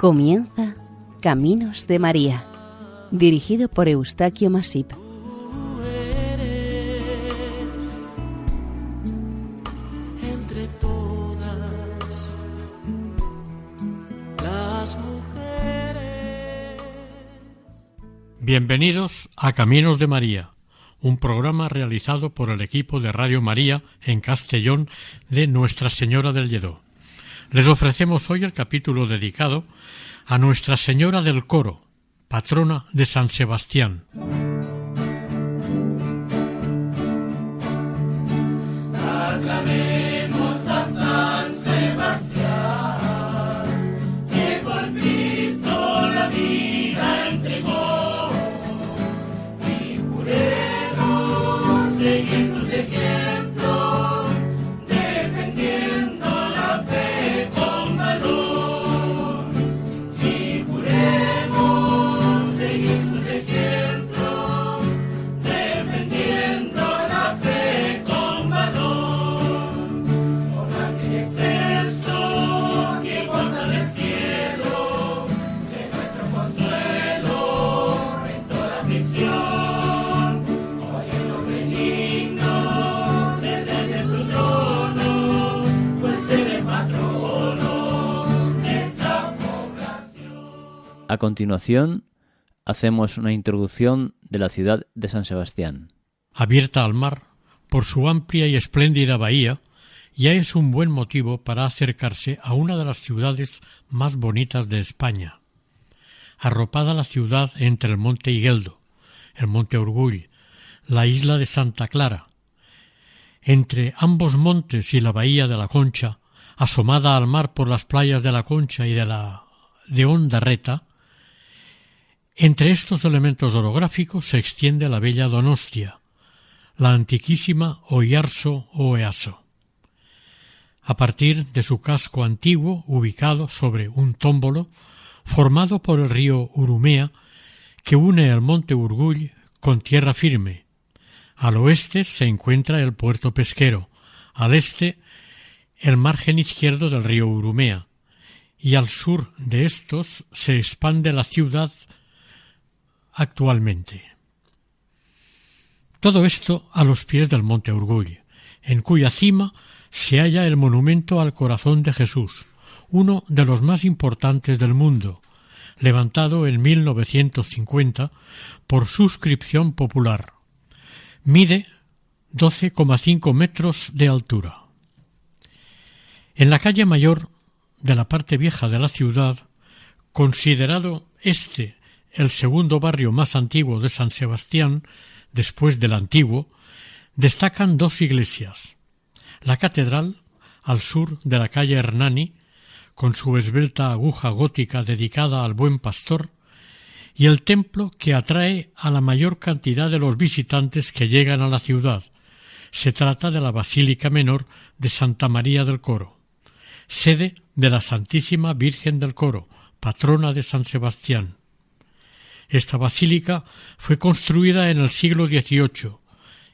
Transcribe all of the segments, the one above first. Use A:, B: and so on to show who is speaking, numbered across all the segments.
A: Comienza Caminos de María, dirigido por Eustaquio Masip.
B: entre todas las mujeres.
C: Bienvenidos a Caminos de María, un programa realizado por el equipo de Radio María en Castellón de Nuestra Señora del Lledó. Les ofrecemos hoy el capítulo dedicado a Nuestra Señora del Coro, patrona de San Sebastián.
D: A continuación, hacemos una introducción de la ciudad de San Sebastián.
C: Abierta al mar, por su amplia y espléndida bahía, ya es un buen motivo para acercarse a una de las ciudades más bonitas de España. Arropada la ciudad entre el monte Higueldo, el monte Urgull, la isla de Santa Clara. Entre ambos montes y la bahía de la Concha, asomada al mar por las playas de la Concha y de la de Ondarreta, entre estos elementos orográficos se extiende la bella Donostia, la antiquísima Oyarso o Easo. A partir de su casco antiguo, ubicado sobre un tómbolo, formado por el río Urumea, que une el monte Urgull con tierra firme. Al oeste se encuentra el puerto pesquero, al este el margen izquierdo del río Urumea, y al sur de estos se expande la ciudad actualmente. Todo esto a los pies del monte Urgull, en cuya cima se halla el monumento al corazón de Jesús, uno de los más importantes del mundo, levantado en 1950 por suscripción popular. Mide 12,5 metros de altura. En la calle mayor de la parte vieja de la ciudad, considerado este el segundo barrio más antiguo de San Sebastián, después del antiguo, destacan dos iglesias. La catedral, al sur de la calle Hernani, con su esbelta aguja gótica dedicada al buen pastor, y el templo que atrae a la mayor cantidad de los visitantes que llegan a la ciudad. Se trata de la Basílica Menor de Santa María del Coro, sede de la Santísima Virgen del Coro, patrona de San Sebastián. Esta basílica fue construida en el siglo XVIII,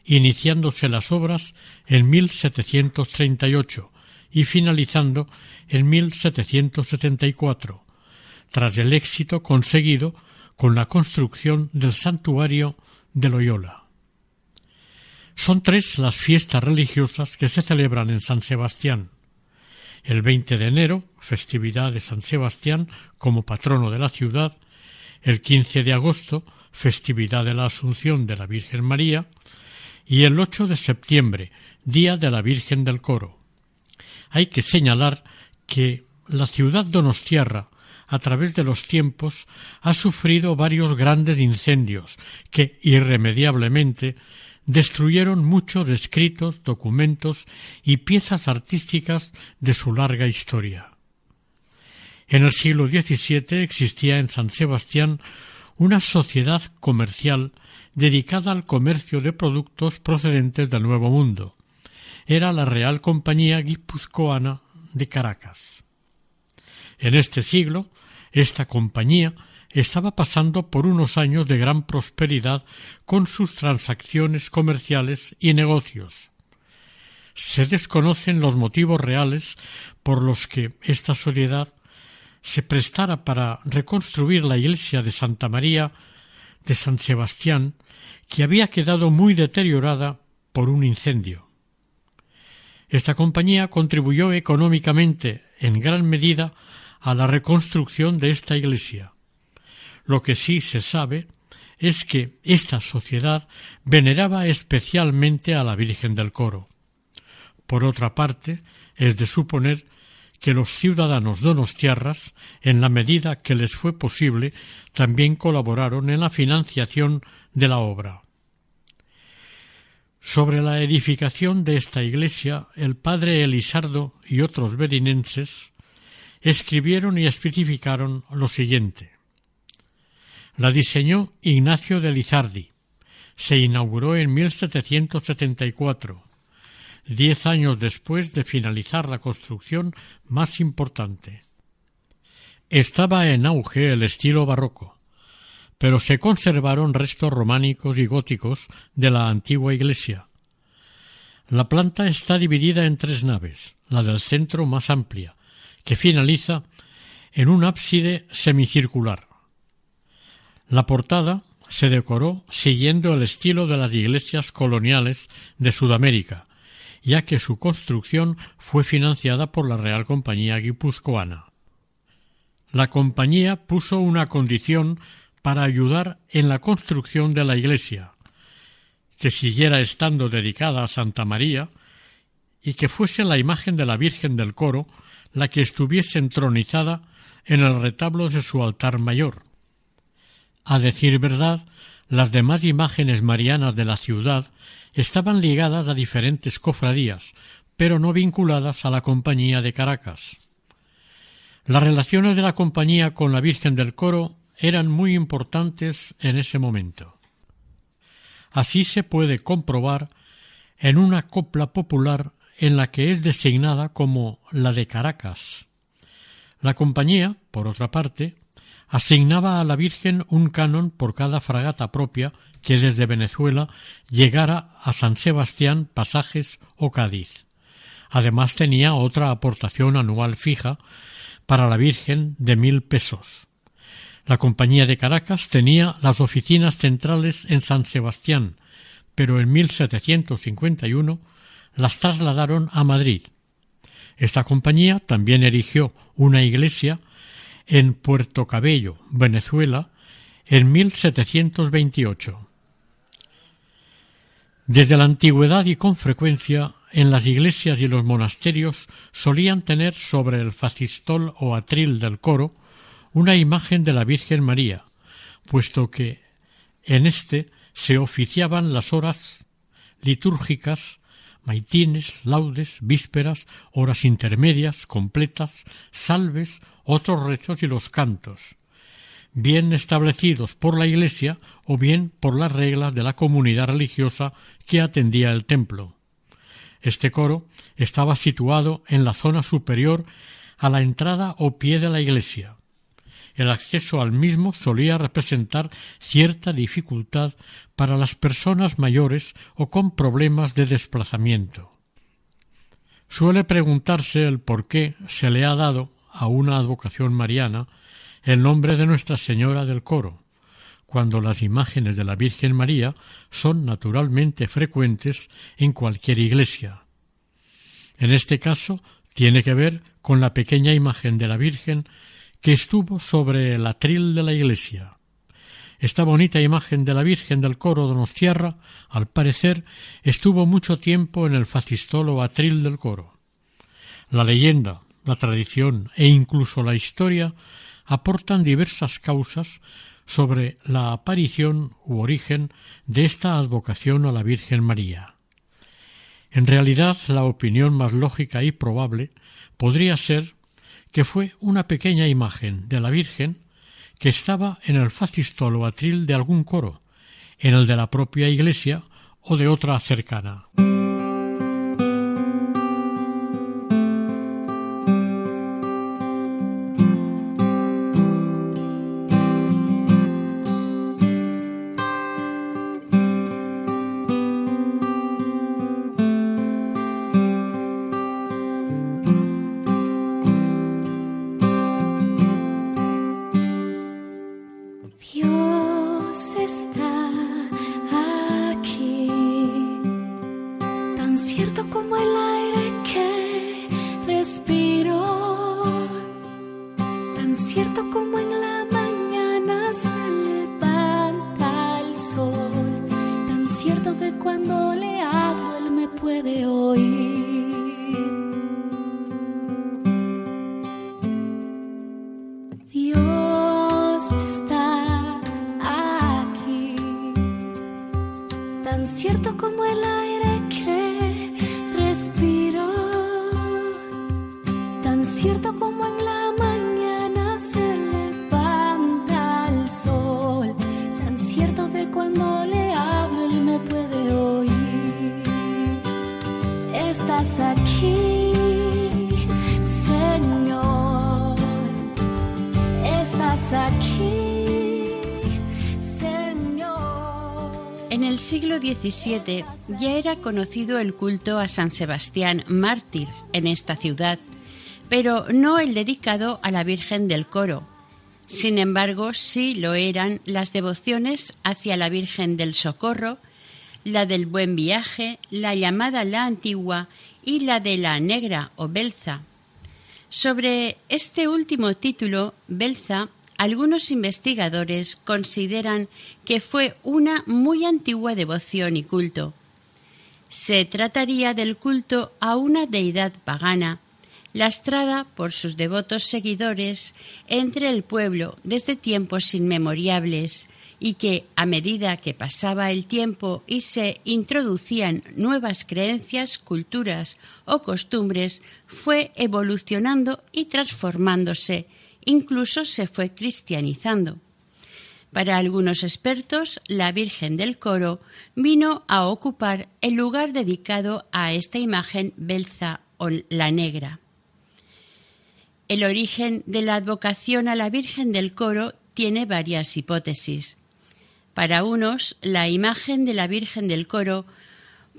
C: iniciándose las obras en 1738 y finalizando en 1774, tras el éxito conseguido con la construcción del santuario de Loyola. Son tres las fiestas religiosas que se celebran en San Sebastián. El 20 de enero, festividad de San Sebastián como patrono de la ciudad, el 15 de agosto, festividad de la Asunción de la Virgen María, y el 8 de septiembre, Día de la Virgen del Coro. Hay que señalar que la ciudad donostiarra, a través de los tiempos, ha sufrido varios grandes incendios que irremediablemente destruyeron muchos escritos, documentos y piezas artísticas de su larga historia. En el siglo XVII existía en San Sebastián una sociedad comercial dedicada al comercio de productos procedentes del Nuevo Mundo. Era la Real Compañía Guipuzcoana de Caracas. En este siglo, esta compañía estaba pasando por unos años de gran prosperidad con sus transacciones comerciales y negocios. Se desconocen los motivos reales por los que esta sociedad se prestara para reconstruir la iglesia de Santa María de San Sebastián, que había quedado muy deteriorada por un incendio. Esta compañía contribuyó económicamente en gran medida a la reconstrucción de esta iglesia. Lo que sí se sabe es que esta sociedad veneraba especialmente a la Virgen del Coro. Por otra parte, es de suponer que los ciudadanos donostiarras, en la medida que les fue posible, también colaboraron en la financiación de la obra. Sobre la edificación de esta iglesia, el padre Elisardo y otros berinenses escribieron y especificaron lo siguiente. La diseñó Ignacio de Lizardi. Se inauguró en 1774, diez años después de finalizar la construcción más importante. Estaba en auge el estilo barroco, pero se conservaron restos románicos y góticos de la antigua iglesia. La planta está dividida en tres naves, la del centro más amplia, que finaliza en un ábside semicircular. La portada se decoró siguiendo el estilo de las iglesias coloniales de Sudamérica, ya que su construcción fue financiada por la Real Compañía Guipuzcoana. La compañía puso una condición para ayudar en la construcción de la iglesia, que siguiera estando dedicada a Santa María y que fuese la imagen de la Virgen del Coro la que estuviese entronizada en el retablo de su altar mayor. A decir verdad, las demás imágenes marianas de la ciudad estaban ligadas a diferentes cofradías, pero no vinculadas a la Compañía de Caracas. Las relaciones de la Compañía con la Virgen del Coro eran muy importantes en ese momento. Así se puede comprobar en una copla popular en la que es designada como la de Caracas. La compañía, por otra parte, asignaba a la Virgen un canon por cada fragata propia que desde Venezuela llegara a San Sebastián, Pasajes o Cádiz. Además tenía otra aportación anual fija para la Virgen de mil pesos. La Compañía de Caracas tenía las oficinas centrales en San Sebastián, pero en 1751 las trasladaron a Madrid. Esta compañía también erigió una iglesia en Puerto Cabello, Venezuela, en 1728. Desde la antigüedad y con frecuencia en las iglesias y los monasterios solían tener sobre el facistol o atril del coro una imagen de la Virgen María, puesto que en éste se oficiaban las horas litúrgicas maitines, laudes, vísperas, horas intermedias, completas, salves, otros rezos y los cantos, bien establecidos por la Iglesia o bien por las reglas de la comunidad religiosa que atendía el templo. Este coro estaba situado en la zona superior a la entrada o pie de la iglesia. El acceso al mismo solía representar cierta dificultad para las personas mayores o con problemas de desplazamiento. Suele preguntarse el por qué se le ha dado a una advocación mariana el nombre de Nuestra Señora del Coro, cuando las imágenes de la Virgen María son naturalmente frecuentes en cualquier iglesia. En este caso tiene que ver con la pequeña imagen de la Virgen que estuvo sobre el atril de la iglesia. Esta bonita imagen de la Virgen del coro Donostierra, al parecer, estuvo mucho tiempo en el facistolo atril del coro. La leyenda, la tradición e incluso la historia aportan diversas causas sobre la aparición u origen de esta advocación a la Virgen María. En realidad, la opinión más lógica y probable podría ser que fue una pequeña imagen de la Virgen que estaba en el facistolo atril de algún coro, en el de la propia iglesia o de otra cercana.
E: Ya era conocido el culto a San Sebastián mártir en esta ciudad, pero no el dedicado a la Virgen del Coro. Sin embargo, sí lo eran las devociones hacia la Virgen del Socorro, la del Buen Viaje, la llamada la Antigua y la de la Negra o Belza. Sobre este último título, Belza, algunos investigadores consideran que fue una muy antigua devoción y culto. Se trataría del culto a una deidad pagana, lastrada por sus devotos seguidores entre el pueblo desde tiempos inmemoriales y que, a medida que pasaba el tiempo y se introducían nuevas creencias, culturas o costumbres, fue evolucionando y transformándose, incluso se fue cristianizando. Para algunos expertos, la Virgen del Coro vino a ocupar el lugar dedicado a esta imagen belza o la negra. El origen de la advocación a la Virgen del Coro tiene varias hipótesis. Para unos, la imagen de la Virgen del Coro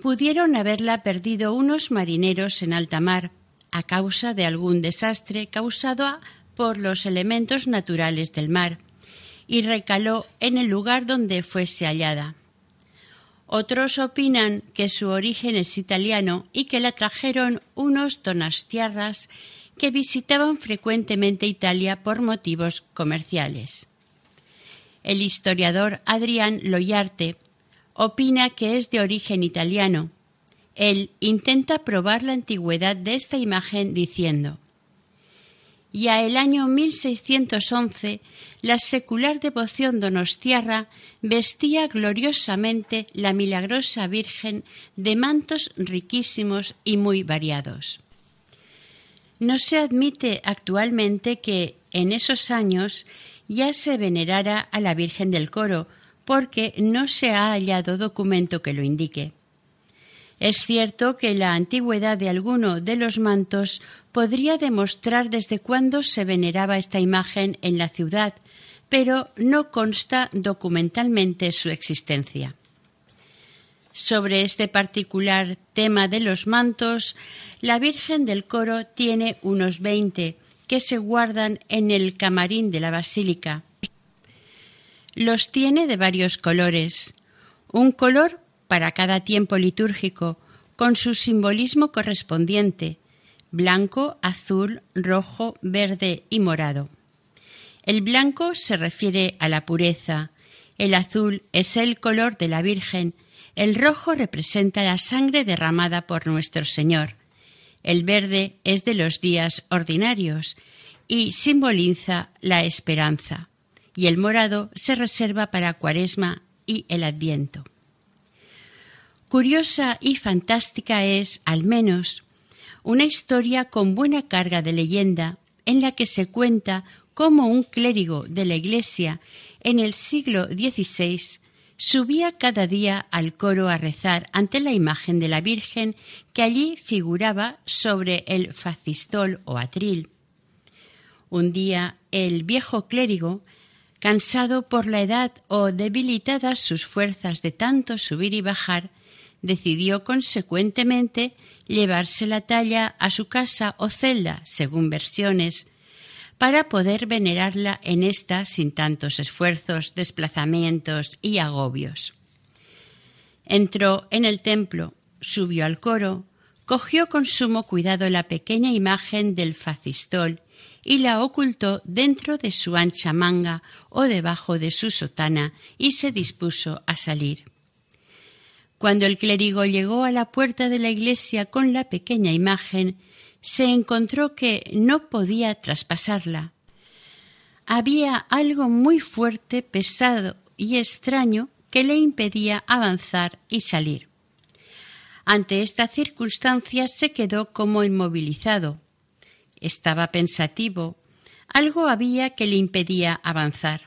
E: pudieron haberla perdido unos marineros en alta mar a causa de algún desastre causado por los elementos naturales del mar y recaló en el lugar donde fuese hallada. Otros opinan que su origen es italiano y que la trajeron unos donastiarras que visitaban frecuentemente Italia por motivos comerciales. El historiador Adrián Loyarte opina que es de origen italiano. Él intenta probar la antigüedad de esta imagen diciendo ya el año 1611 la secular devoción donostiarra vestía gloriosamente la milagrosa Virgen de mantos riquísimos y muy variados. No se admite actualmente que en esos años ya se venerara a la Virgen del Coro, porque no se ha hallado documento que lo indique. Es cierto que la antigüedad de alguno de los mantos podría demostrar desde cuándo se veneraba esta imagen en la ciudad, pero no consta documentalmente su existencia. Sobre este particular tema de los mantos, la Virgen del Coro tiene unos veinte que se guardan en el camarín de la basílica. Los tiene de varios colores, un color para cada tiempo litúrgico, con su simbolismo correspondiente, blanco, azul, rojo, verde y morado. El blanco se refiere a la pureza, el azul es el color de la Virgen, el rojo representa la sangre derramada por nuestro Señor, el verde es de los días ordinarios y simboliza la esperanza, y el morado se reserva para Cuaresma y el Adviento. Curiosa y fantástica es, al menos, una historia con buena carga de leyenda en la que se cuenta cómo un clérigo de la Iglesia en el siglo XVI subía cada día al coro a rezar ante la imagen de la Virgen que allí figuraba sobre el facistol o atril. Un día el viejo clérigo, cansado por la edad o debilitadas sus fuerzas de tanto subir y bajar, decidió consecuentemente llevarse la talla a su casa o celda, según versiones, para poder venerarla en esta sin tantos esfuerzos, desplazamientos y agobios. Entró en el templo, subió al coro, cogió con sumo cuidado la pequeña imagen del facistol y la ocultó dentro de su ancha manga o debajo de su sotana y se dispuso a salir. Cuando el clérigo llegó a la puerta de la iglesia con la pequeña imagen, se encontró que no podía traspasarla. Había algo muy fuerte, pesado y extraño que le impedía avanzar y salir. Ante esta circunstancia se quedó como inmovilizado, estaba pensativo. Algo había que le impedía avanzar.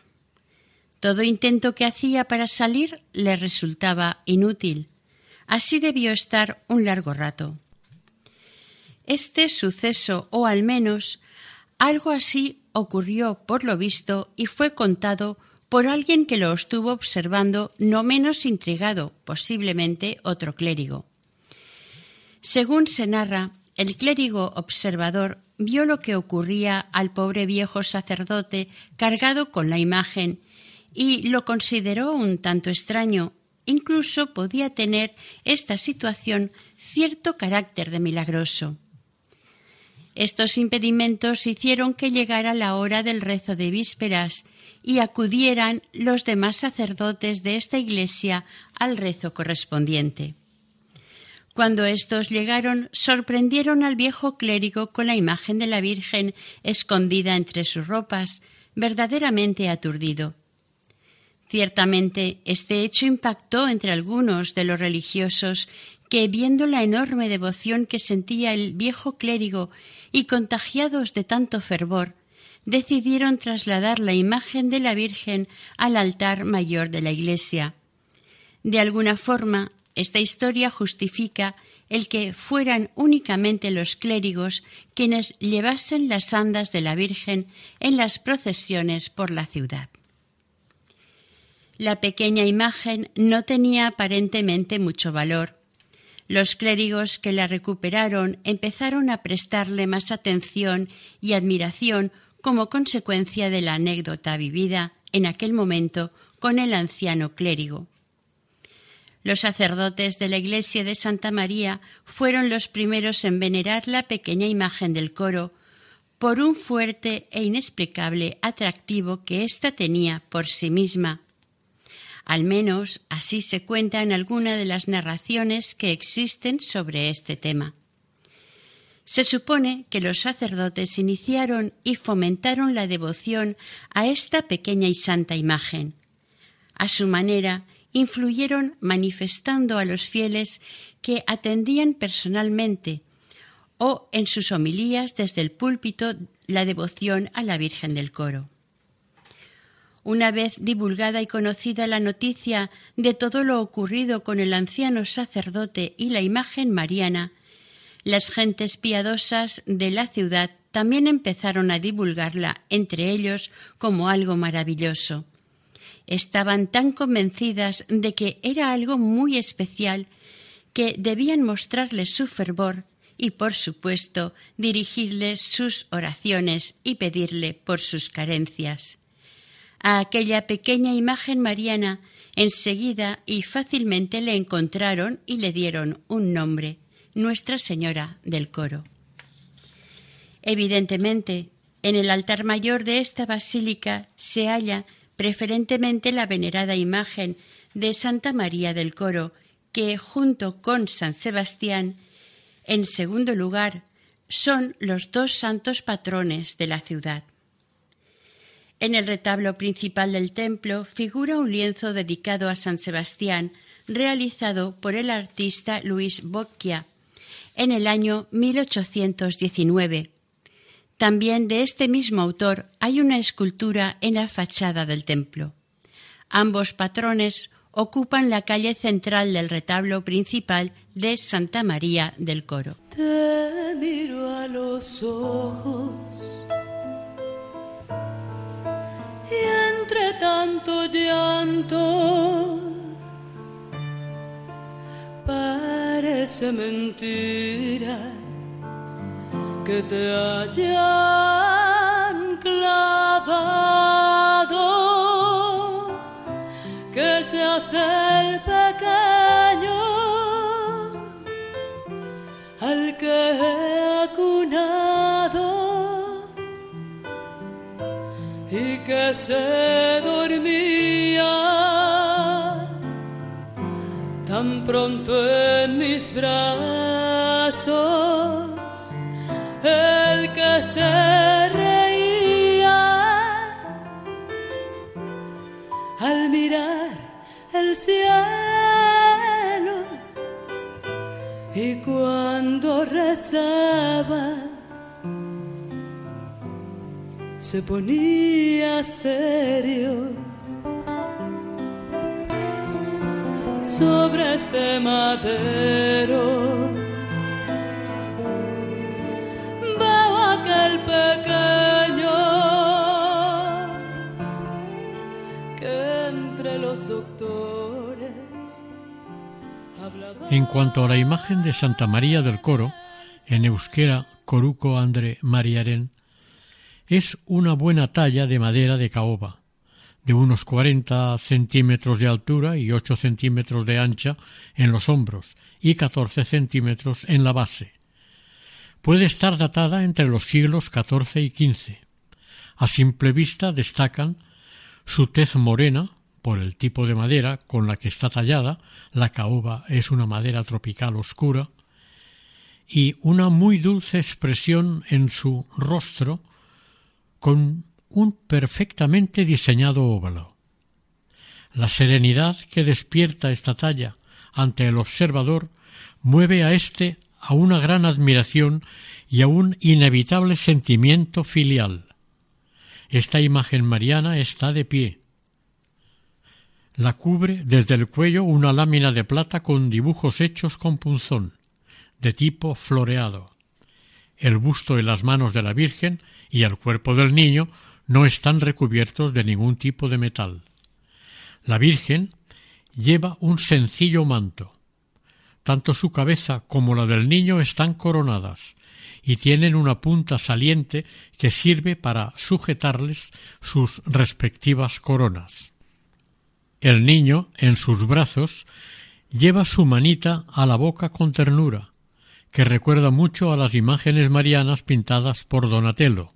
E: Todo intento que hacía para salir le resultaba inútil. Así debió estar un largo rato. Este suceso, o al menos algo así, ocurrió por lo visto y fue contado por alguien que lo estuvo observando no menos intrigado, posiblemente otro clérigo. Según se narra, el clérigo observador vio lo que ocurría al pobre viejo sacerdote cargado con la imagen y lo consideró un tanto extraño. Incluso podía tener esta situación cierto carácter de milagroso. Estos impedimentos hicieron que llegara la hora del rezo de vísperas y acudieran los demás sacerdotes de esta iglesia al rezo correspondiente. Cuando estos llegaron, sorprendieron al viejo clérigo con la imagen de la Virgen escondida entre sus ropas, verdaderamente aturdido. Ciertamente, este hecho impactó entre algunos de los religiosos que, viendo la enorme devoción que sentía el viejo clérigo y contagiados de tanto fervor, decidieron trasladar la imagen de la Virgen al altar mayor de la iglesia. De alguna forma, esta historia justifica el que fueran únicamente los clérigos quienes llevasen las andas de la Virgen en las procesiones por la ciudad. La pequeña imagen no tenía aparentemente mucho valor. Los clérigos que la recuperaron empezaron a prestarle más atención y admiración como consecuencia de la anécdota vivida en aquel momento con el anciano clérigo. Los sacerdotes de la iglesia de Santa María fueron los primeros en venerar la pequeña imagen del coro por un fuerte e inexplicable atractivo que ésta tenía por sí misma. Al menos así se cuenta en alguna de las narraciones que existen sobre este tema. Se supone que los sacerdotes iniciaron y fomentaron la devoción a esta pequeña y santa imagen. A su manera, influyeron manifestando a los fieles que atendían personalmente o en sus homilías desde el púlpito la devoción a la Virgen del Coro. Una vez divulgada y conocida la noticia de todo lo ocurrido con el anciano sacerdote y la imagen mariana, las gentes piadosas de la ciudad también empezaron a divulgarla entre ellos como algo maravilloso estaban tan convencidas de que era algo muy especial que debían mostrarle su fervor y, por supuesto, dirigirle sus oraciones y pedirle por sus carencias. A aquella pequeña imagen mariana enseguida y fácilmente le encontraron y le dieron un nombre, Nuestra Señora del Coro. Evidentemente, en el altar mayor de esta basílica se halla preferentemente la venerada imagen de Santa María del Coro, que junto con San Sebastián, en segundo lugar, son los dos santos patrones de la ciudad. En el retablo principal del templo figura un lienzo dedicado a San Sebastián, realizado por el artista Luis Bocchia en el año 1819 también de este mismo autor hay una escultura en la fachada del templo. Ambos patrones ocupan la calle central del retablo principal de Santa María del Coro.
B: Te miro a los ojos y entre tanto llanto parece mentira que te hayan clavado, que seas el pequeño al que y que se dormía tan pronto en mis brazos, se ponía serio sobre este madero. Veo aquel pequeño que entre los doctores
C: en cuanto a la imagen de Santa María del Coro, en euskera Coruco Andre Mariaren, es una buena talla de madera de caoba, de unos 40 centímetros de altura y 8 centímetros de ancha en los hombros y 14 centímetros en la base. Puede estar datada entre los siglos XIV y XV. A simple vista destacan su tez morena, por el tipo de madera con la que está tallada, la caoba es una madera tropical oscura, y una muy dulce expresión en su rostro con un perfectamente diseñado óvalo. La serenidad que despierta esta talla ante el observador mueve a éste a una gran admiración y a un inevitable sentimiento filial. Esta imagen mariana está de pie, la cubre desde el cuello una lámina de plata con dibujos hechos con punzón, de tipo floreado. El busto y las manos de la Virgen y el cuerpo del niño no están recubiertos de ningún tipo de metal. La Virgen lleva un sencillo manto. Tanto su cabeza como la del niño están coronadas y tienen una punta saliente que sirve para sujetarles sus respectivas coronas. El niño, en sus brazos, lleva su manita a la boca con ternura, que recuerda mucho a las imágenes marianas pintadas por Donatello.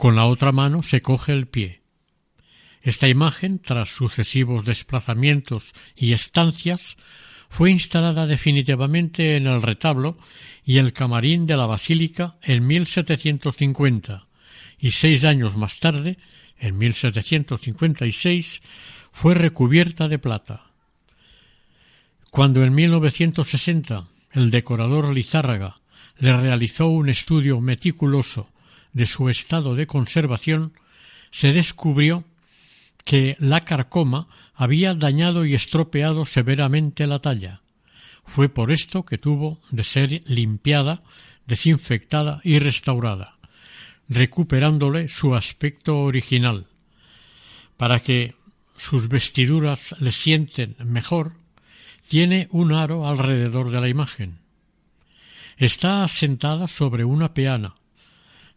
C: Con la otra mano se coge el pie. Esta imagen, tras sucesivos desplazamientos y estancias, fue instalada definitivamente en el retablo y el camarín de la basílica en 1750 y seis años más tarde, en 1756, fue recubierta de plata. Cuando en 1960 el decorador Lizárraga le realizó un estudio meticuloso de su estado de conservación, se descubrió que la carcoma había dañado y estropeado severamente la talla. Fue por esto que tuvo de ser limpiada, desinfectada y restaurada, recuperándole su aspecto original, para que sus vestiduras le sienten mejor, tiene un aro alrededor de la imagen. Está asentada sobre una peana.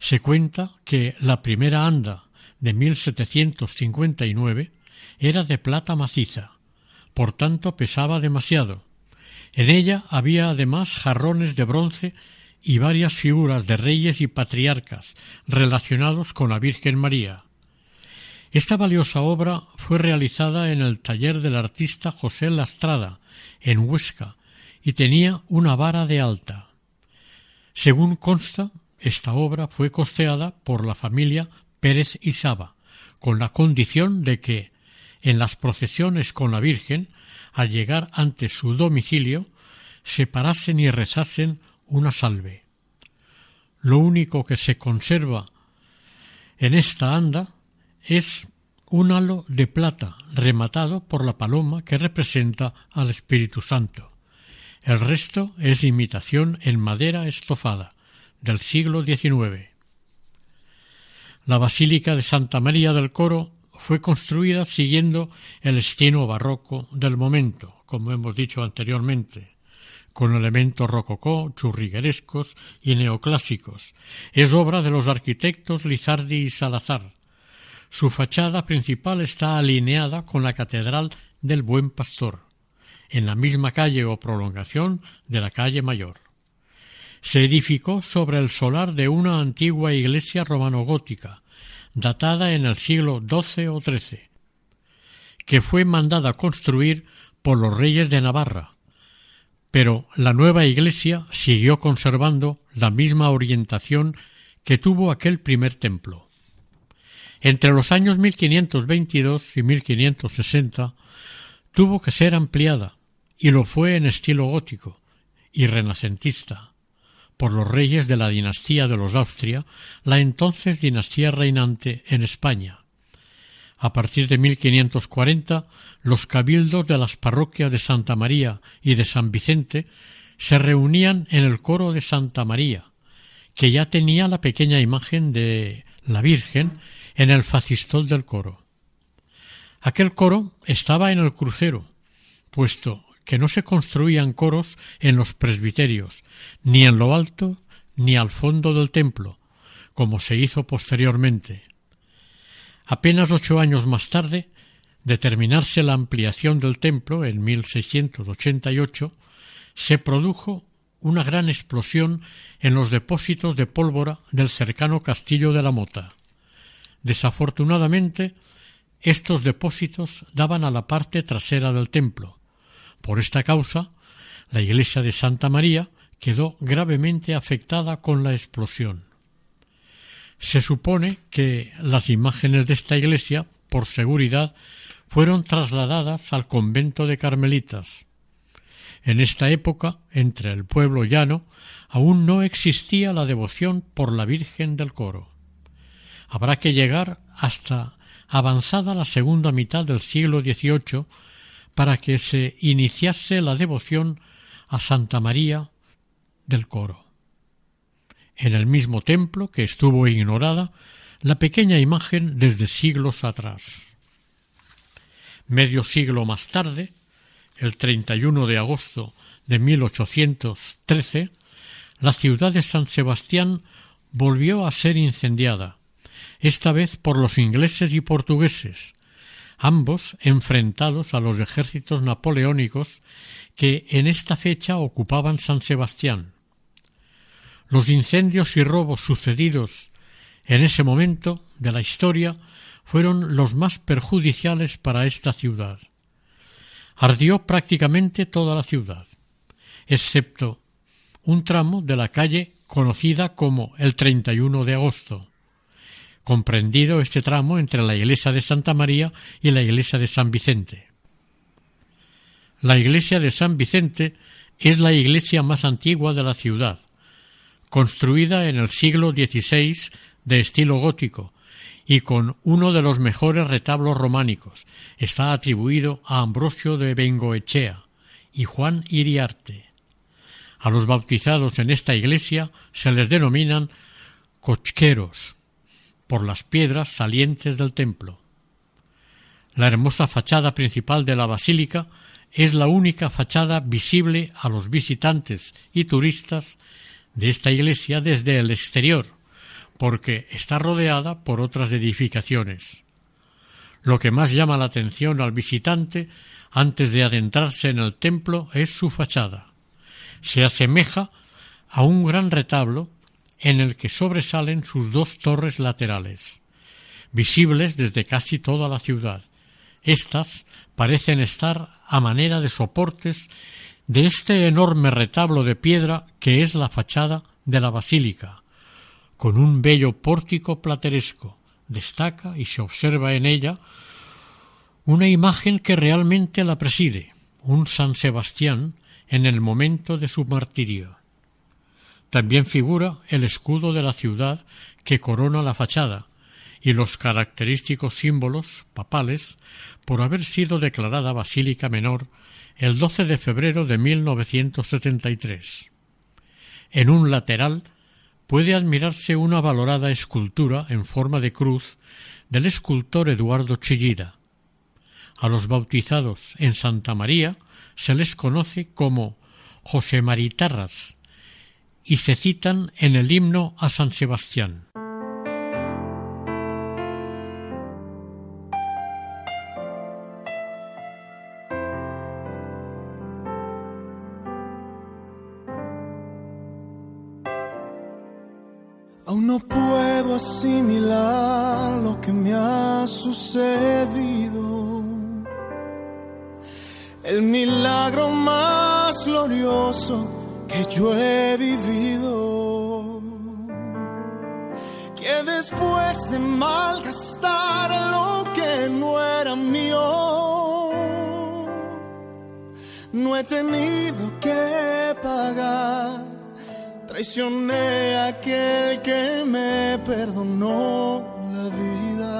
C: Se cuenta que la primera anda de 1759 era de plata maciza, por tanto pesaba demasiado. En ella había además jarrones de bronce y varias figuras de reyes y patriarcas relacionados con la Virgen María. Esta valiosa obra fue realizada en el taller del artista José Lastrada, en Huesca, y tenía una vara de alta. Según consta, esta obra fue costeada por la familia Pérez y Saba, con la condición de que, en las procesiones con la Virgen, al llegar ante su domicilio, se parasen y rezasen una salve. Lo único que se conserva en esta anda es un halo de plata rematado por la paloma que representa al Espíritu Santo. El resto es imitación en madera estofada del siglo XIX. La Basílica de Santa María del Coro fue construida siguiendo el estilo barroco del momento, como hemos dicho anteriormente, con elementos rococó, churriguerescos y neoclásicos. Es obra de los arquitectos Lizardi y Salazar, su fachada principal está alineada con la Catedral del Buen Pastor, en la misma calle o prolongación de la calle Mayor. Se edificó sobre el solar de una antigua iglesia romano-gótica, datada en el siglo XII o XIII, que fue mandada construir por los reyes de Navarra, pero la nueva iglesia siguió conservando la misma orientación que tuvo aquel primer templo. Entre los años 1522 y 1560 tuvo que ser ampliada, y lo fue en estilo gótico y renacentista, por los reyes de la dinastía de los Austria, la entonces dinastía reinante en España. A partir de 1540, los cabildos de las parroquias de Santa María y de San Vicente se reunían en el coro de Santa María, que ya tenía la pequeña imagen de la Virgen en el facistol del coro. Aquel coro estaba en el crucero, puesto que no se construían coros en los presbiterios, ni en lo alto ni al fondo del templo, como se hizo posteriormente. Apenas ocho años más tarde, de terminarse la ampliación del templo en 1688, se produjo una gran explosión en los depósitos de pólvora del cercano castillo de la Mota. Desafortunadamente, estos depósitos daban a la parte trasera del templo, por esta causa, la iglesia de Santa María quedó gravemente afectada con la explosión. Se supone que las imágenes de esta iglesia, por seguridad, fueron trasladadas al convento de Carmelitas. En esta época, entre el pueblo llano, aún no existía la devoción por la Virgen del Coro. Habrá que llegar hasta avanzada la segunda mitad del siglo XVIII para que se iniciase la devoción a Santa María del Coro. En el mismo templo que estuvo ignorada la pequeña imagen desde siglos atrás. Medio siglo más tarde, el 31 de agosto de 1813, la ciudad de San Sebastián volvió a ser incendiada, esta vez por los ingleses y portugueses, ambos enfrentados a los ejércitos napoleónicos que en esta fecha ocupaban San Sebastián. Los incendios y robos sucedidos en ese momento de la historia fueron los más perjudiciales para esta ciudad. Ardió prácticamente toda la ciudad, excepto un tramo de la calle conocida como el 31 de agosto, comprendido este tramo entre la iglesia de Santa María y la iglesia de San Vicente. La iglesia de San Vicente es la iglesia más antigua de la ciudad, construida en el siglo XVI de estilo gótico y con uno de los mejores retablos románicos. Está atribuido a Ambrosio de Bengoechea y Juan Iriarte. A los bautizados en esta iglesia se les denominan cochqueros por las piedras salientes del templo. La hermosa fachada principal de la basílica es la única fachada visible a los visitantes y turistas de esta iglesia desde el exterior, porque está rodeada por otras edificaciones. Lo que más llama la atención al visitante antes de adentrarse en el templo es su fachada. Se asemeja a un gran retablo en el que sobresalen sus dos torres laterales, visibles desde casi toda la ciudad. Estas parecen estar a manera de soportes de este enorme retablo de piedra que es la fachada de la basílica, con un bello pórtico plateresco. Destaca y se observa en ella una imagen que realmente la preside, un San Sebastián en el momento de su martirio. También figura el escudo de la ciudad que corona la fachada y los característicos símbolos papales por haber sido declarada basílica menor el 12 de febrero de 1973. En un lateral puede admirarse una valorada escultura en forma de cruz del escultor Eduardo Chillida. A los bautizados en Santa María se les conoce como José Maritarras, y se citan en el himno a San Sebastián.
F: Aún no puedo asimilar lo que me ha sucedido. El milagro más glorioso que yo he vivido. Que después de malgastar lo que no era mío, no he tenido que pagar Traicioné a aquel que me perdonó la vida.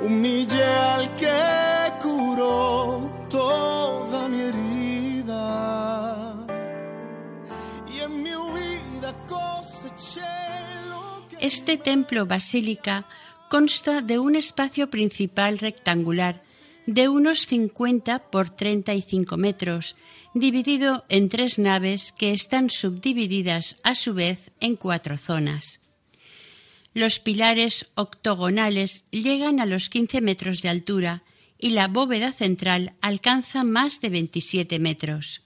F: Humillé al que
E: Este templo basílica consta de un espacio principal rectangular de unos 50 por 35 metros, dividido en tres naves que están subdivididas a su vez en cuatro zonas. Los pilares octogonales llegan a los 15 metros de altura y la bóveda central alcanza más de 27 metros.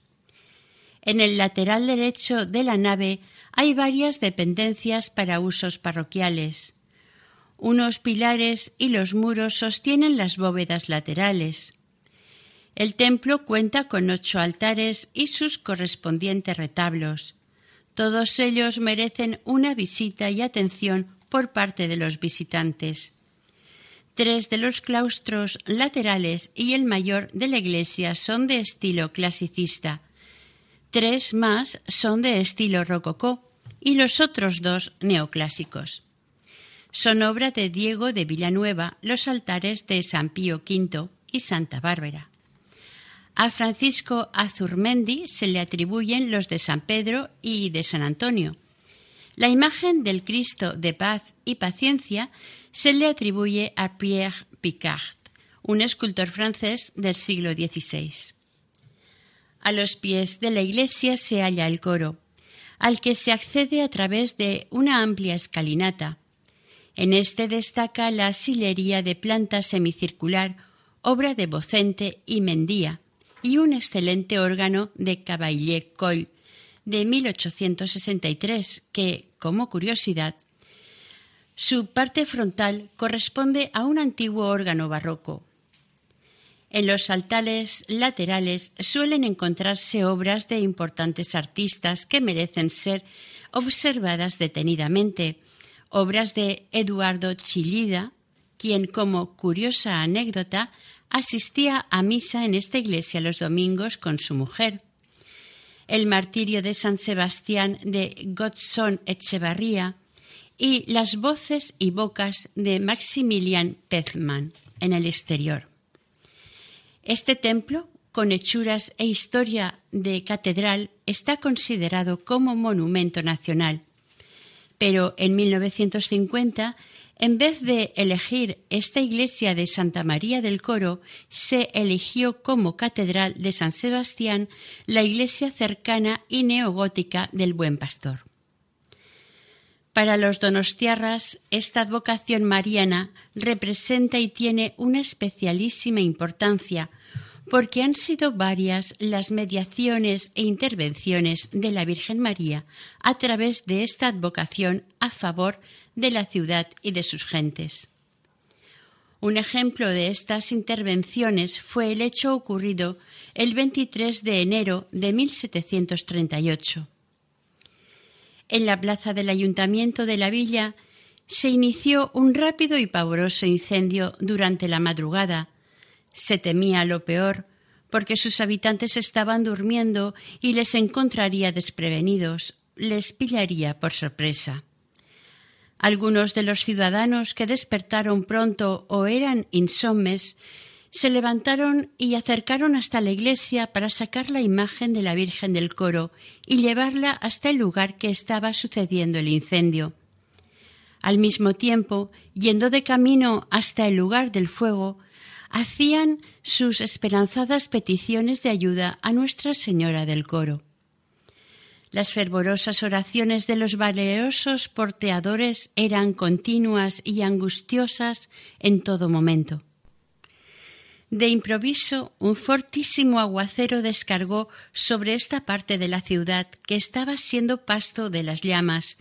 E: En el lateral derecho de la nave hay varias dependencias para usos parroquiales. Unos pilares y los muros sostienen las bóvedas laterales. El templo cuenta con ocho altares y sus correspondientes retablos. Todos ellos merecen una visita y atención por parte de los visitantes. Tres de los claustros laterales y el mayor de la iglesia son de estilo clasicista. Tres más son de estilo rococó y los otros dos neoclásicos. Son obra de Diego de Villanueva los altares de San Pío V y Santa Bárbara. A Francisco Azurmendi se le atribuyen los de San Pedro y de San Antonio. La imagen del Cristo de paz y paciencia se le atribuye a Pierre Picard, un escultor francés del siglo XVI. A los pies de la iglesia se halla el coro, al que se accede a través de una amplia escalinata, en este destaca la sillería de planta semicircular, obra de Bocente y Mendía, y un excelente órgano de Cavaillé Coll de 1863 que, como curiosidad, su parte frontal corresponde a un antiguo órgano barroco. En los altares laterales suelen encontrarse obras de importantes artistas que merecen ser observadas detenidamente, obras de Eduardo Chillida, quien como curiosa anécdota asistía a misa en esta iglesia los domingos con su mujer. El martirio de San Sebastián de Godson Echevarría y las voces y bocas de Maximilian Pezman en el exterior. Este templo, con hechuras e historia de catedral, está considerado como monumento nacional pero en 1950, en vez de elegir esta iglesia de Santa María del Coro, se eligió como catedral de San Sebastián la iglesia cercana y neogótica del Buen Pastor. Para los donostiarras, esta advocación mariana representa y tiene una especialísima importancia, porque han sido varias las mediaciones e intervenciones de la Virgen María a través de esta advocación a favor de la ciudad y de sus gentes. Un ejemplo de estas intervenciones fue el hecho ocurrido el 23 de enero de 1738. En la plaza del ayuntamiento de la villa se inició un rápido y pavoroso incendio durante la madrugada, se temía lo peor, porque sus habitantes estaban durmiendo y les encontraría desprevenidos, les pillaría por sorpresa. Algunos de los ciudadanos que despertaron pronto o eran insomnes se levantaron y acercaron hasta la iglesia para sacar la imagen de la Virgen del Coro y llevarla hasta el lugar que estaba sucediendo el incendio. Al mismo tiempo, yendo de camino hasta el lugar del fuego, hacían sus esperanzadas peticiones de ayuda a Nuestra Señora del Coro. Las fervorosas oraciones de los valerosos porteadores eran continuas y angustiosas en todo momento. De improviso, un fortísimo aguacero descargó sobre esta parte de la ciudad que estaba siendo pasto de las llamas,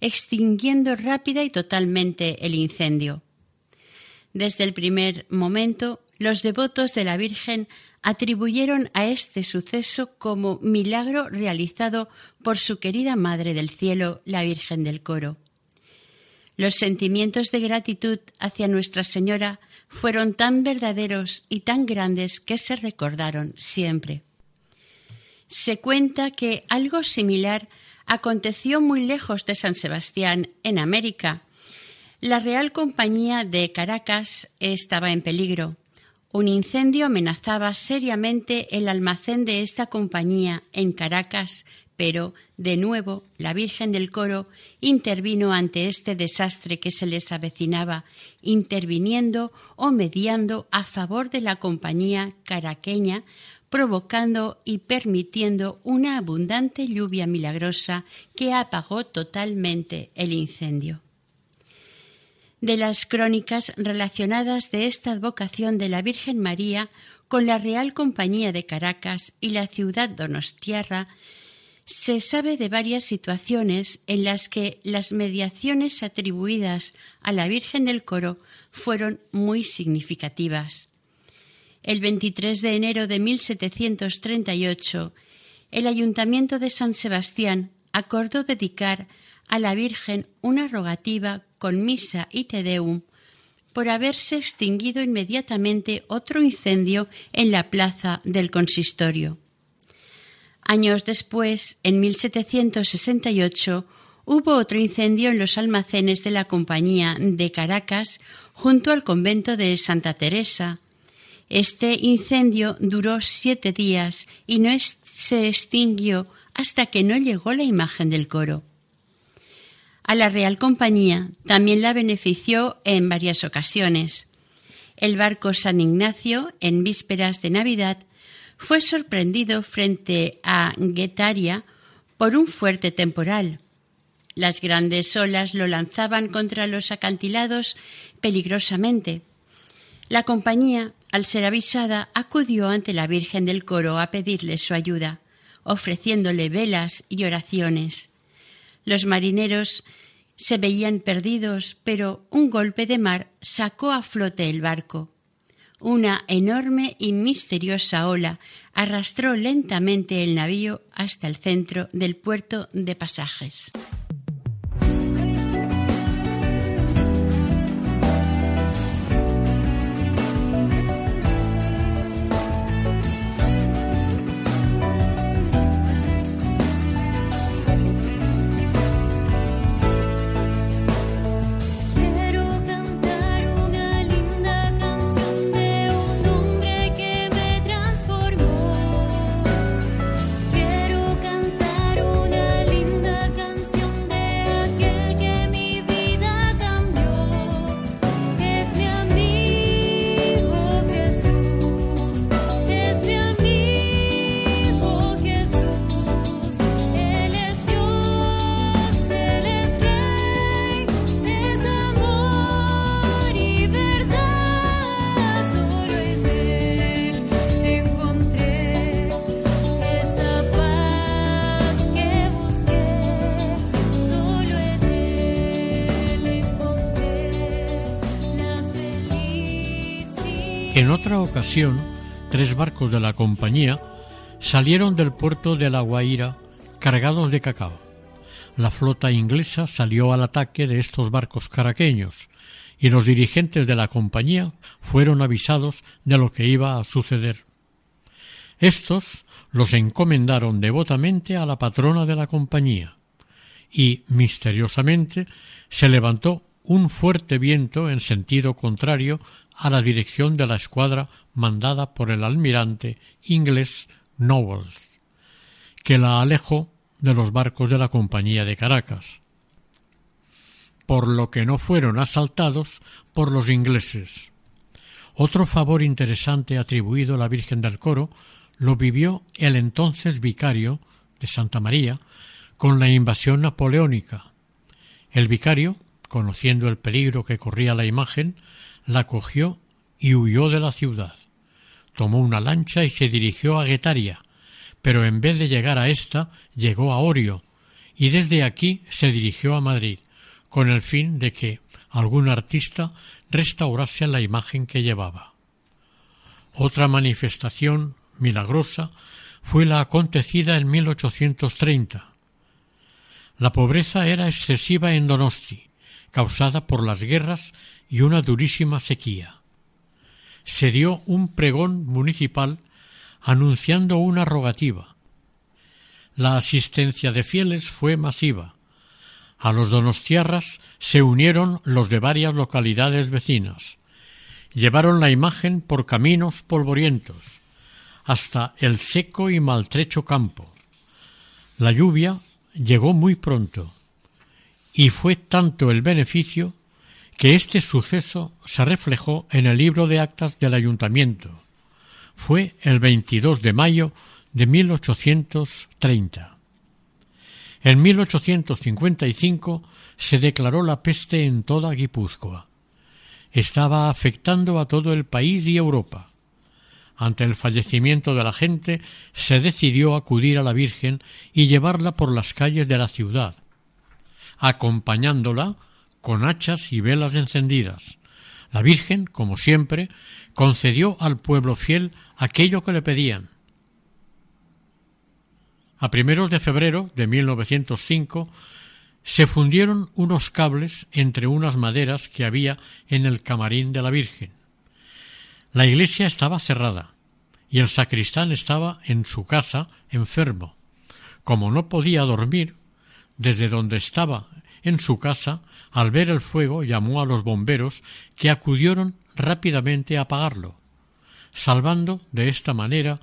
E: extinguiendo rápida y totalmente el incendio. Desde el primer momento, los devotos de la Virgen atribuyeron a este suceso como milagro realizado por su querida Madre del Cielo, la Virgen del Coro. Los sentimientos de gratitud hacia Nuestra Señora fueron tan verdaderos y tan grandes que se recordaron siempre. Se cuenta que algo similar aconteció muy lejos de San Sebastián, en América. La Real Compañía de Caracas estaba en peligro. Un incendio amenazaba seriamente el almacén de esta compañía en Caracas, pero, de nuevo, la Virgen del Coro intervino ante este desastre que se les avecinaba, interviniendo o mediando a favor de la compañía caraqueña, provocando y permitiendo una abundante lluvia milagrosa que apagó totalmente el incendio. De las crónicas relacionadas de esta advocación de la Virgen María con la Real Compañía de Caracas y la ciudad donostiarra se sabe de varias situaciones en las que las mediaciones atribuidas a la Virgen del Coro fueron muy significativas. El 23 de enero de 1738, el Ayuntamiento de San Sebastián acordó dedicar a la Virgen una rogativa con misa y tedeum por haberse extinguido inmediatamente otro incendio en la plaza del consistorio. Años después, en 1768, hubo otro incendio en los almacenes de la Compañía de Caracas junto al convento de Santa Teresa. Este incendio duró siete días y no se extinguió hasta que no llegó la imagen del coro. A la Real Compañía también la benefició en varias ocasiones. El barco San Ignacio, en vísperas de Navidad, fue sorprendido frente a Guetaria por un fuerte temporal. Las grandes olas lo lanzaban contra los acantilados peligrosamente. La compañía, al ser avisada, acudió ante la Virgen del Coro a pedirle su ayuda, ofreciéndole velas y oraciones. Los marineros se veían perdidos, pero un golpe de mar sacó a flote el barco. Una enorme y misteriosa ola arrastró lentamente el navío hasta el centro del puerto de pasajes.
C: En otra ocasión, tres barcos de la compañía salieron del puerto de La Guaira cargados de cacao. La flota inglesa salió al ataque de estos barcos caraqueños y los dirigentes de la compañía fueron avisados de lo que iba a suceder. Estos los encomendaron devotamente a la patrona de la compañía y misteriosamente se levantó un fuerte viento en sentido contrario a la dirección de la escuadra mandada por el almirante inglés Knowles, que la alejó de los barcos de la Compañía de Caracas, por lo que no fueron asaltados por los ingleses. Otro favor interesante atribuido a la Virgen del Coro lo vivió el entonces vicario de Santa María con la invasión napoleónica. El vicario conociendo el peligro que corría la imagen, la cogió y huyó de la ciudad. tomó una lancha y se dirigió a Guetaria, pero en vez de llegar a esta, llegó a Orio, y desde aquí se dirigió a Madrid, con el fin de que algún artista restaurase la imagen que llevaba. Otra manifestación milagrosa fue la acontecida en 1830. La pobreza era excesiva en Donosti, causada por las guerras y una durísima sequía. Se dio un pregón municipal anunciando una rogativa. La asistencia de fieles fue masiva. A los donostiarras se unieron los de varias localidades vecinas. Llevaron la imagen por caminos polvorientos hasta el seco y maltrecho campo. La lluvia llegó muy pronto y fue tanto el beneficio que este suceso se reflejó en el libro de actas del ayuntamiento fue el 22 de mayo de 1830. En 1855 se declaró la peste en toda Guipúzcoa. Estaba afectando a todo el país y Europa. Ante el fallecimiento de la gente se decidió acudir a la Virgen y llevarla por las calles de la ciudad, acompañándola con hachas y velas encendidas. La Virgen, como siempre, concedió al pueblo fiel aquello que le pedían. A primeros de febrero de 1905 se fundieron unos cables entre unas maderas que había en el camarín de la Virgen. La iglesia estaba cerrada y el sacristán estaba en su casa enfermo. Como no podía dormir, desde donde estaba en su casa, al ver el fuego llamó a los bomberos que acudieron rápidamente a apagarlo, salvando de esta manera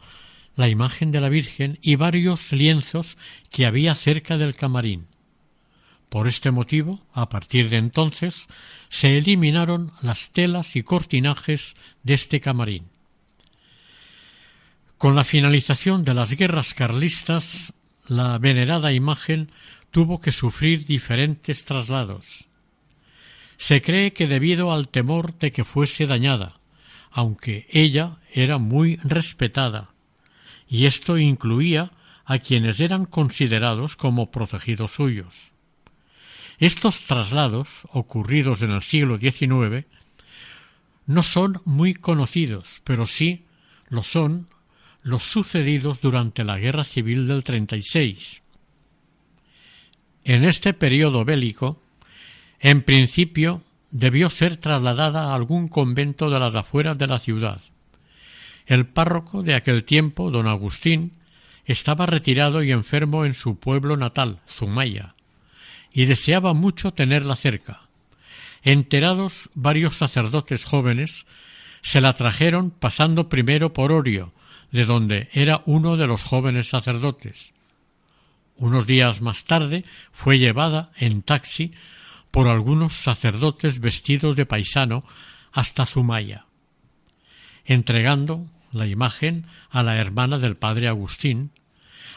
C: la imagen de la Virgen y varios lienzos que había cerca del camarín. Por este motivo, a partir de entonces, se eliminaron las telas y cortinajes de este camarín. Con la finalización de las guerras carlistas, la venerada imagen tuvo que sufrir diferentes traslados. Se cree que debido al temor de que fuese dañada, aunque ella era muy respetada, y esto incluía a quienes eran considerados como protegidos suyos. Estos traslados, ocurridos en el siglo XIX, no son muy conocidos, pero sí lo son los sucedidos durante la Guerra Civil del 36. En este periodo bélico, en principio debió ser trasladada a algún convento de las afueras de la ciudad. El párroco de aquel tiempo, don Agustín, estaba retirado y enfermo en su pueblo natal, Zumaya, y deseaba mucho tenerla cerca. Enterados varios sacerdotes jóvenes, se la trajeron pasando primero por Orio, de donde era uno de los jóvenes sacerdotes. Unos días más tarde fue llevada en taxi por algunos sacerdotes vestidos de paisano hasta Zumaya. Entregando la imagen a la hermana del padre Agustín,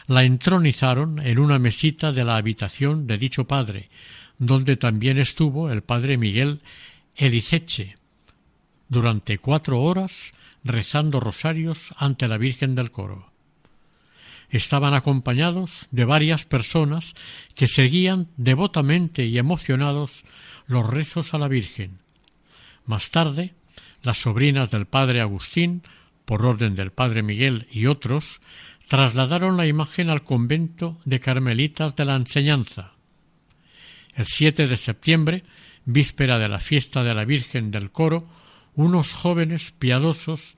C: la entronizaron en una mesita de la habitación de dicho padre, donde también estuvo el padre Miguel Eliceche, durante cuatro horas rezando rosarios ante la Virgen del Coro estaban acompañados de varias personas que seguían devotamente y emocionados los rezos a la Virgen. Más tarde, las sobrinas del padre Agustín, por orden del padre Miguel y otros, trasladaron la imagen al convento de Carmelitas de la Enseñanza. El 7 de septiembre, víspera de la fiesta de la Virgen del Coro, unos jóvenes piadosos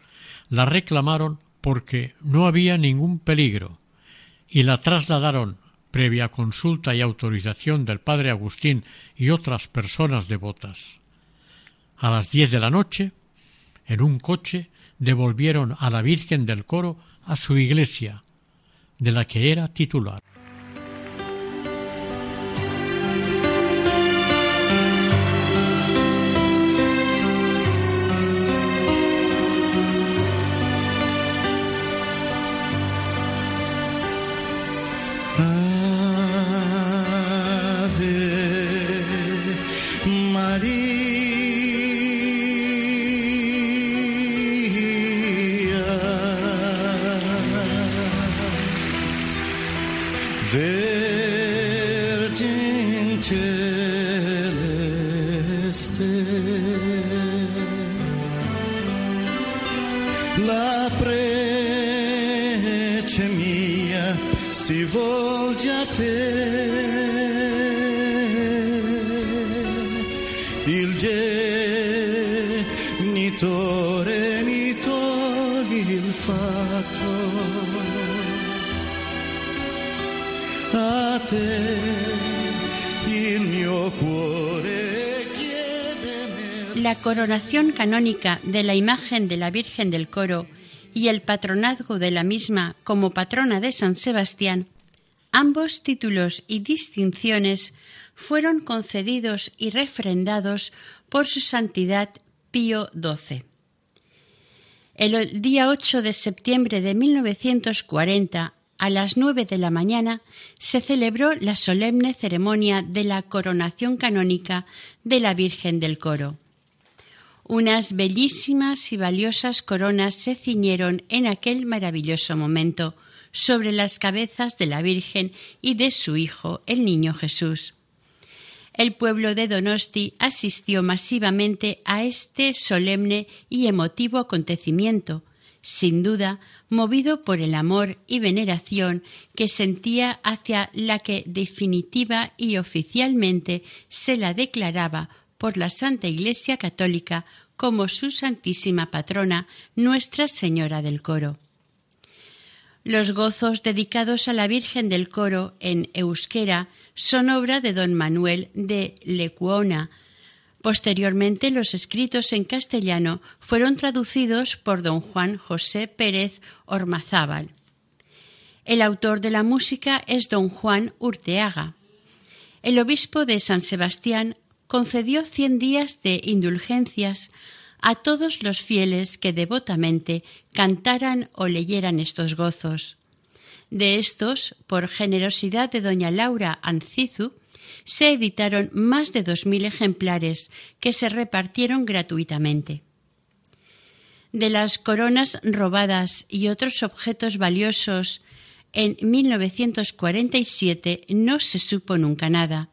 C: la reclamaron porque no había ningún peligro, y la trasladaron, previa consulta y autorización del padre Agustín y otras personas devotas. A las diez de la noche, en un coche, devolvieron a la Virgen del Coro a su iglesia, de la que era titular.
E: Canónica de la imagen de la Virgen del Coro y el patronazgo de la misma como patrona de San Sebastián, ambos títulos y distinciones fueron concedidos y refrendados por su santidad Pío XII. El día 8 de septiembre de 1940, a las 9 de la mañana, se celebró la solemne ceremonia de la coronación canónica de la Virgen del Coro. Unas bellísimas y valiosas coronas se ciñeron en aquel maravilloso momento sobre las cabezas de la Virgen y de su Hijo, el Niño Jesús. El pueblo de Donosti asistió masivamente a este solemne y emotivo acontecimiento, sin duda movido por el amor y veneración que sentía hacia la que definitiva y oficialmente se la declaraba por la Santa Iglesia Católica como su Santísima Patrona, Nuestra Señora del Coro. Los gozos dedicados a la Virgen del Coro en euskera son obra de don Manuel de Lecuona. Posteriormente, los escritos en castellano fueron traducidos por don Juan José Pérez Ormazábal. El autor de la música es don Juan Urteaga. El obispo de San Sebastián concedió cien días de indulgencias a todos los fieles que devotamente cantaran o leyeran estos gozos. De estos, por generosidad de doña Laura Ancizu, se editaron más de dos mil ejemplares que se repartieron gratuitamente. De las coronas robadas y otros objetos valiosos en 1947 no se supo nunca nada.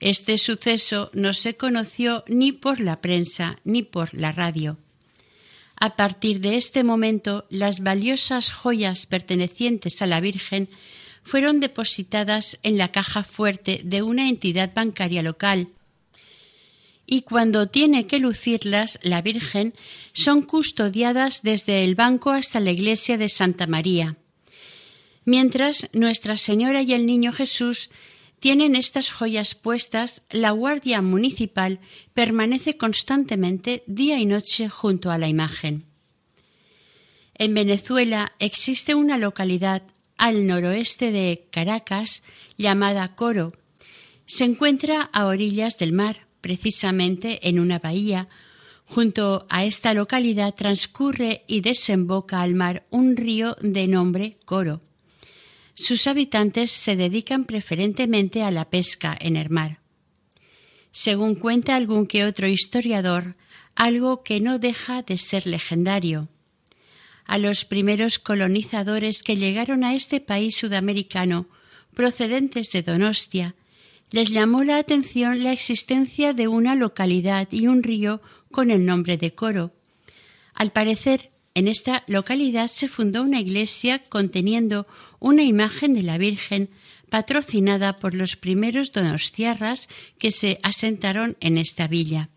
E: Este suceso no se conoció ni por la prensa ni por la radio. A partir de este momento, las valiosas joyas pertenecientes a la Virgen fueron depositadas en la caja fuerte de una entidad bancaria local y cuando tiene que lucirlas la Virgen son custodiadas desde el banco hasta la iglesia de Santa María. Mientras Nuestra Señora y el Niño Jesús tienen estas joyas puestas, la Guardia Municipal permanece constantemente día y noche junto a la imagen. En Venezuela existe una localidad al noroeste de Caracas llamada Coro. Se encuentra a orillas del mar, precisamente en una bahía. Junto a esta localidad transcurre y desemboca al mar un río de nombre Coro. Sus habitantes se dedican preferentemente a la pesca en el mar. Según cuenta algún que otro historiador, algo que no deja de ser legendario. A los primeros colonizadores que llegaron a este país sudamericano, procedentes de Donostia, les llamó la atención la existencia de una localidad y un río con el nombre de Coro. Al parecer, en esta localidad se fundó una iglesia conteniendo una imagen de la Virgen patrocinada por los primeros donostiarras que se asentaron en esta villa.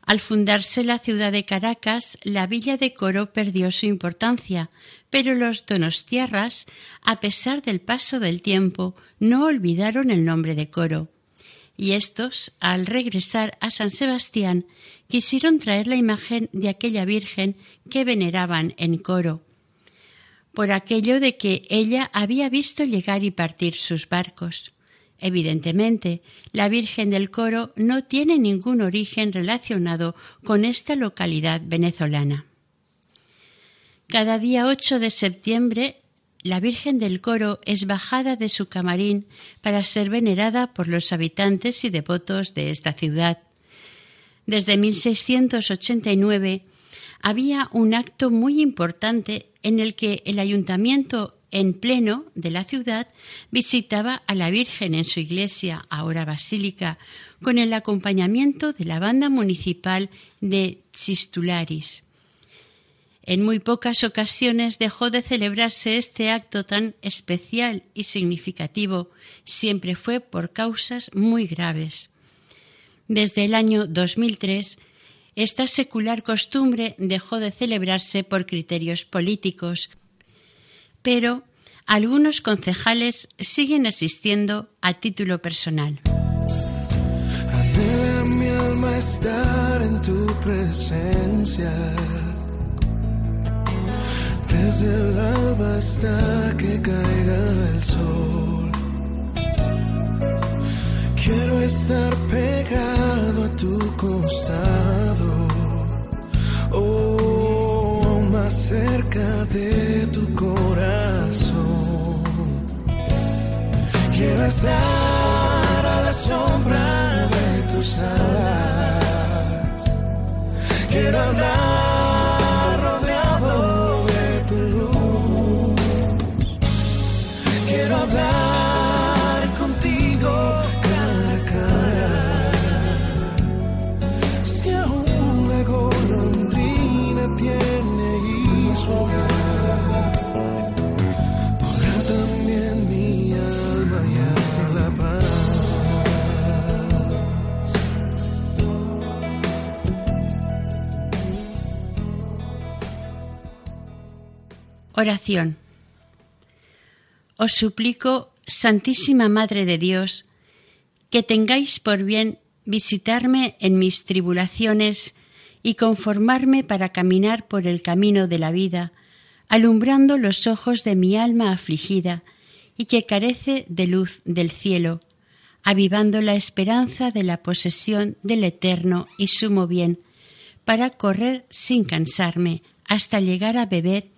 E: Al fundarse la ciudad de Caracas, la villa de Coro perdió su importancia, pero los donostiarras, a pesar del paso del tiempo, no olvidaron el nombre de Coro. Y estos, al regresar a San Sebastián, quisieron traer la imagen de aquella Virgen que veneraban en coro, por aquello de que ella había visto llegar y partir sus barcos. Evidentemente, la Virgen del Coro no tiene ningún origen relacionado con esta localidad venezolana. Cada día 8 de septiembre, la Virgen del Coro es bajada de su camarín para ser venerada por los habitantes y devotos de esta ciudad. Desde 1689 había un acto muy importante en el que el ayuntamiento en pleno de la ciudad, visitaba a la Virgen en su iglesia, ahora basílica, con el acompañamiento de la banda municipal de Chistularis. En muy pocas ocasiones dejó de celebrarse este acto tan especial y significativo, siempre fue por causas muy graves. Desde el año 2003, esta secular costumbre dejó de celebrarse por criterios políticos, pero algunos concejales siguen asistiendo a título personal.
F: Mi alma estar en tu presencia. Desde el alba hasta que caiga el sol. Quiero estar pegado a tu costado. Oh, más cerca de tu corazón. Quiero estar
E: Oración. Os suplico, Santísima Madre de Dios, que tengáis por bien visitarme en mis tribulaciones y conformarme para caminar por el camino de la vida, alumbrando los ojos de mi alma afligida y que carece de luz del cielo, avivando la esperanza de la posesión del eterno y sumo bien, para correr sin cansarme hasta llegar a beber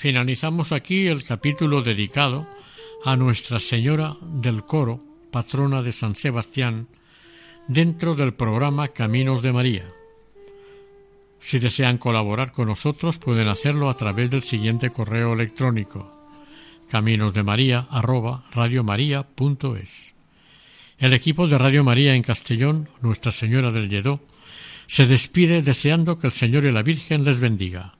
C: Finalizamos aquí el capítulo dedicado a Nuestra Señora del Coro, patrona de San Sebastián, dentro del programa Caminos de María. Si desean colaborar con nosotros pueden hacerlo a través del siguiente correo electrónico caminosdemaria@radiomaria.es. El equipo de Radio María en Castellón, Nuestra Señora del Lledó, se despide deseando que el Señor y la Virgen les bendiga.